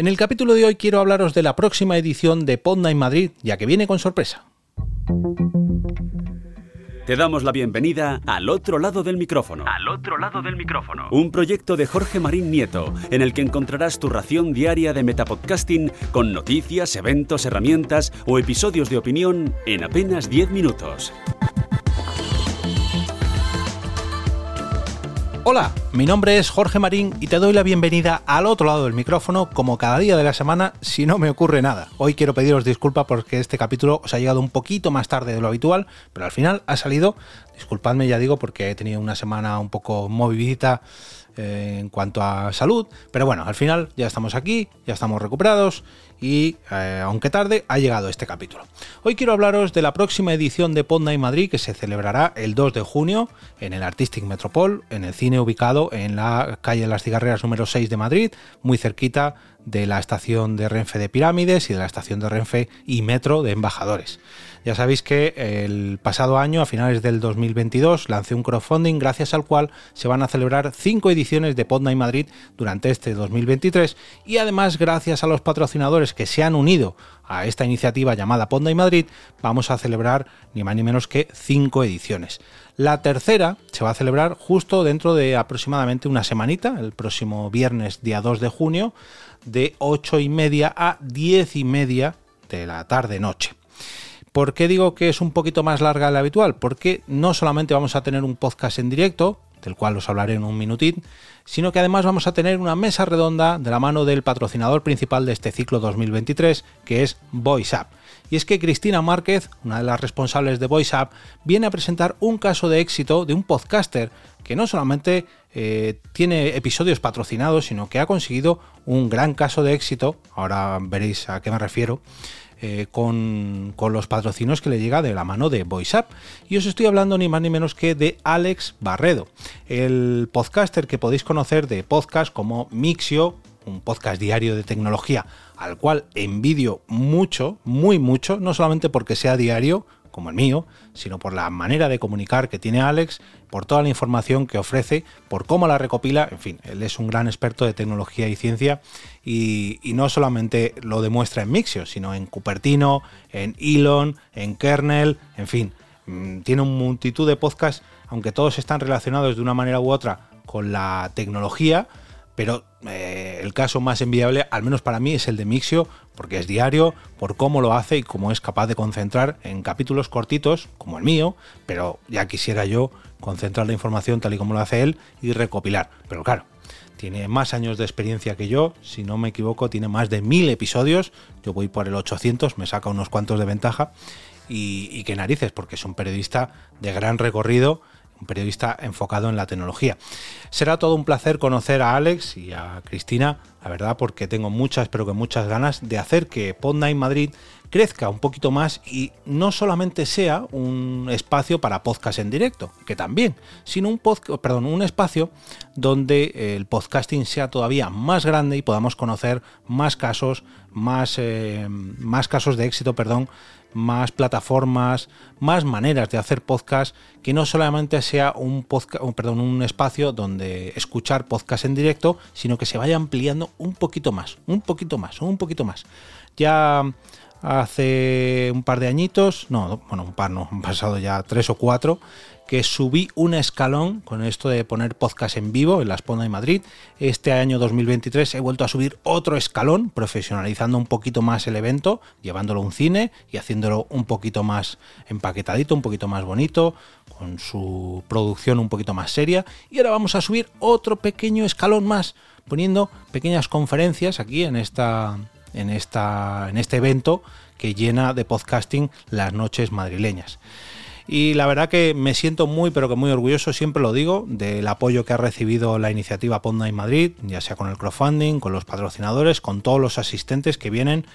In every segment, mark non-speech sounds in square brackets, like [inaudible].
En el capítulo de hoy quiero hablaros de la próxima edición de Podnight Madrid, ya que viene con sorpresa. Te damos la bienvenida al otro lado del micrófono. Al otro lado del micrófono. Un proyecto de Jorge Marín Nieto, en el que encontrarás tu ración diaria de metapodcasting con noticias, eventos, herramientas o episodios de opinión en apenas 10 minutos. Hola, mi nombre es Jorge Marín y te doy la bienvenida al otro lado del micrófono como cada día de la semana si no me ocurre nada. Hoy quiero pediros disculpas porque este capítulo os ha llegado un poquito más tarde de lo habitual, pero al final ha salido. Disculpadme, ya digo, porque he tenido una semana un poco movidita eh, en cuanto a salud, pero bueno, al final ya estamos aquí, ya estamos recuperados y eh, aunque tarde ha llegado este capítulo. Hoy quiero hablaros de la próxima edición de Pod Madrid que se celebrará el 2 de junio en el Artistic Metropol, en el cine ubicado en la calle de las Cigarreras número 6 de Madrid, muy cerquita de la estación de Renfe de Pirámides y de la estación de Renfe y Metro de Embajadores. Ya sabéis que el pasado año, a finales del 2022, lancé un crowdfunding gracias al cual se van a celebrar cinco ediciones de Podnight Madrid durante este 2023 y además gracias a los patrocinadores que se han unido a esta iniciativa llamada Podnight Madrid, vamos a celebrar ni más ni menos que cinco ediciones. La tercera se va a celebrar justo dentro de aproximadamente una semanita, el próximo viernes día 2 de junio, de 8 y media a 10 y media de la tarde-noche. ¿Por qué digo que es un poquito más larga de la habitual? Porque no solamente vamos a tener un podcast en directo, del cual os hablaré en un minutín, sino que además vamos a tener una mesa redonda de la mano del patrocinador principal de este ciclo 2023, que es VoiceUp. Y es que Cristina Márquez, una de las responsables de VoiceUp, viene a presentar un caso de éxito de un podcaster que no solamente eh, tiene episodios patrocinados, sino que ha conseguido un gran caso de éxito, ahora veréis a qué me refiero, eh, con, los patrocinios que le llega de la mano de VoiceUp. Y os estoy hablando ni más ni menos que de Alex Barredo, el podcaster que podéis conocer de podcast como Mixio, un podcast diario de tecnología al cual envidio mucho, muy mucho, no solamente porque sea diario, como el mío, sino por la manera de comunicar que tiene Alex, por toda la información que ofrece, por cómo la recopila, en fin, él es un gran experto de tecnología y ciencia y, no solamente lo demuestra en Mixio, sino en Cupertino, en Elon, en Kernel, en fin, mm, tiene una multitud de podcasts, aunque todos están relacionados de una manera u otra con la tecnología, pero eh, el caso más enviable, al menos para mí, es el de Mixio, porque es diario, por cómo lo hace y cómo es capaz de concentrar en capítulos cortitos, como el mío, pero ya quisiera yo concentrar la información tal y como lo hace él y recopilar. Pero claro, tiene más años de experiencia que yo, si no me equivoco, tiene más de mil episodios, yo voy por el 800, me saca unos cuantos de ventaja, y, y qué narices, porque es un periodista de gran recorrido un periodista enfocado en la tecnología. Será todo un placer conocer a Alex y a Cristina, la verdad, porque tengo muchas, pero que muchas ganas de hacer que Podnight Madrid crezca un poquito más y no solamente sea un espacio para podcast en directo, que también, sino un, perdón, un espacio donde el podcasting sea todavía más grande y podamos conocer más casos, más, eh, más casos de éxito, perdón, más plataformas, más maneras de hacer podcast, que no solamente sea un podcast, perdón, un espacio donde escuchar podcast en directo, sino que se vaya ampliando un poquito más, un poquito más, un poquito más. Ya hace un par de añitos, no, bueno, un par no, [laughs] han pasado ya tres o cuatro, que subí un escalón con esto de poner podcast en vivo en la Esponda de Madrid. Este año 2023 he vuelto a subir otro escalón, profesionalizando un poquito más el evento, llevándolo a un cine y haciéndolo un poquito más empaquetadito, un poquito más bonito, con su producción un poquito más seria. Y ahora vamos a subir otro pequeño escalón más, poniendo pequeñas conferencias aquí en esta en, esta, en este evento que llena de podcasting las noches madrileñas. Y la verdad que me siento muy, pero que muy orgulloso, siempre lo digo, del apoyo que ha recibido la iniciativa Ponda en Madrid, ya sea con el crowdfunding, con los patrocinadores, con todos los asistentes que vienen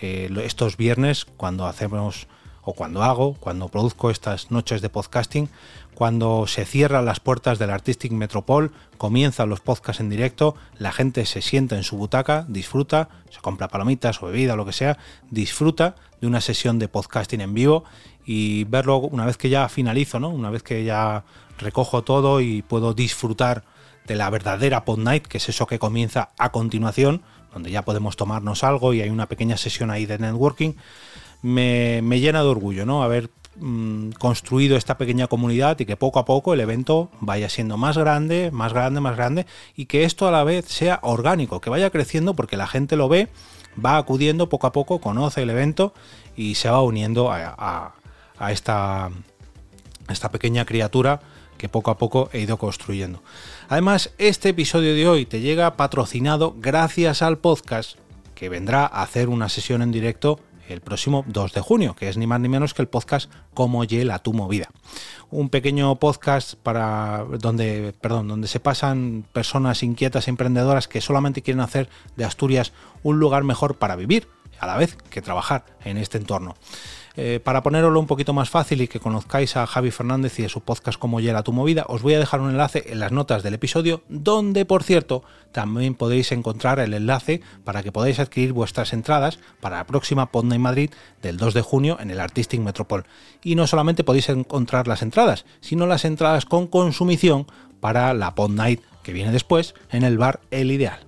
eh, estos viernes cuando hacemos o cuando hago, cuando produzco estas noches de podcasting, cuando se cierran las puertas del Artistic Metropol, comienzan los podcasts en directo, la gente se sienta en su butaca, disfruta, se compra palomitas o bebida o lo que sea, disfruta de una sesión de podcasting en vivo y verlo una vez que ya finalizo, ¿no? Una vez que ya recojo todo y puedo disfrutar de la verdadera Pod Night, que es eso que comienza a continuación, donde ya podemos tomarnos algo y hay una pequeña sesión ahí de networking, me, llena de orgullo, ¿no? Haber mm, construido esta pequeña comunidad y que poco a poco el evento vaya siendo más grande, más grande, más grande y que esto a la vez sea orgánico, que vaya creciendo porque la gente lo ve, va acudiendo poco a poco, conoce el evento y se va uniendo a, esta, esta pequeña criatura que poco a poco he ido construyendo. Además, este episodio de hoy te llega patrocinado gracias al podcast que vendrá a hacer una sesión en directo el próximo 2 de junio, que es ni más ni menos que el podcast Como Yela tu movida. Un pequeño podcast para donde, perdón, donde se pasan personas inquietas emprendedoras que solamente quieren hacer de Asturias un lugar mejor para vivir, a la vez que trabajar en este entorno. Eh, para poneroslo un poquito más fácil y que conozcáis a Javi Fernández y de su podcast como Llega tu movida, os voy a dejar un enlace en las notas del episodio, donde por cierto también podéis encontrar el enlace para que podáis adquirir vuestras entradas para la próxima Pod Night Madrid del 2 de junio en el Artistic Metropol. Y no solamente podéis encontrar las entradas, sino las entradas con consumición para la Pod Night que viene después en el bar El Ideal.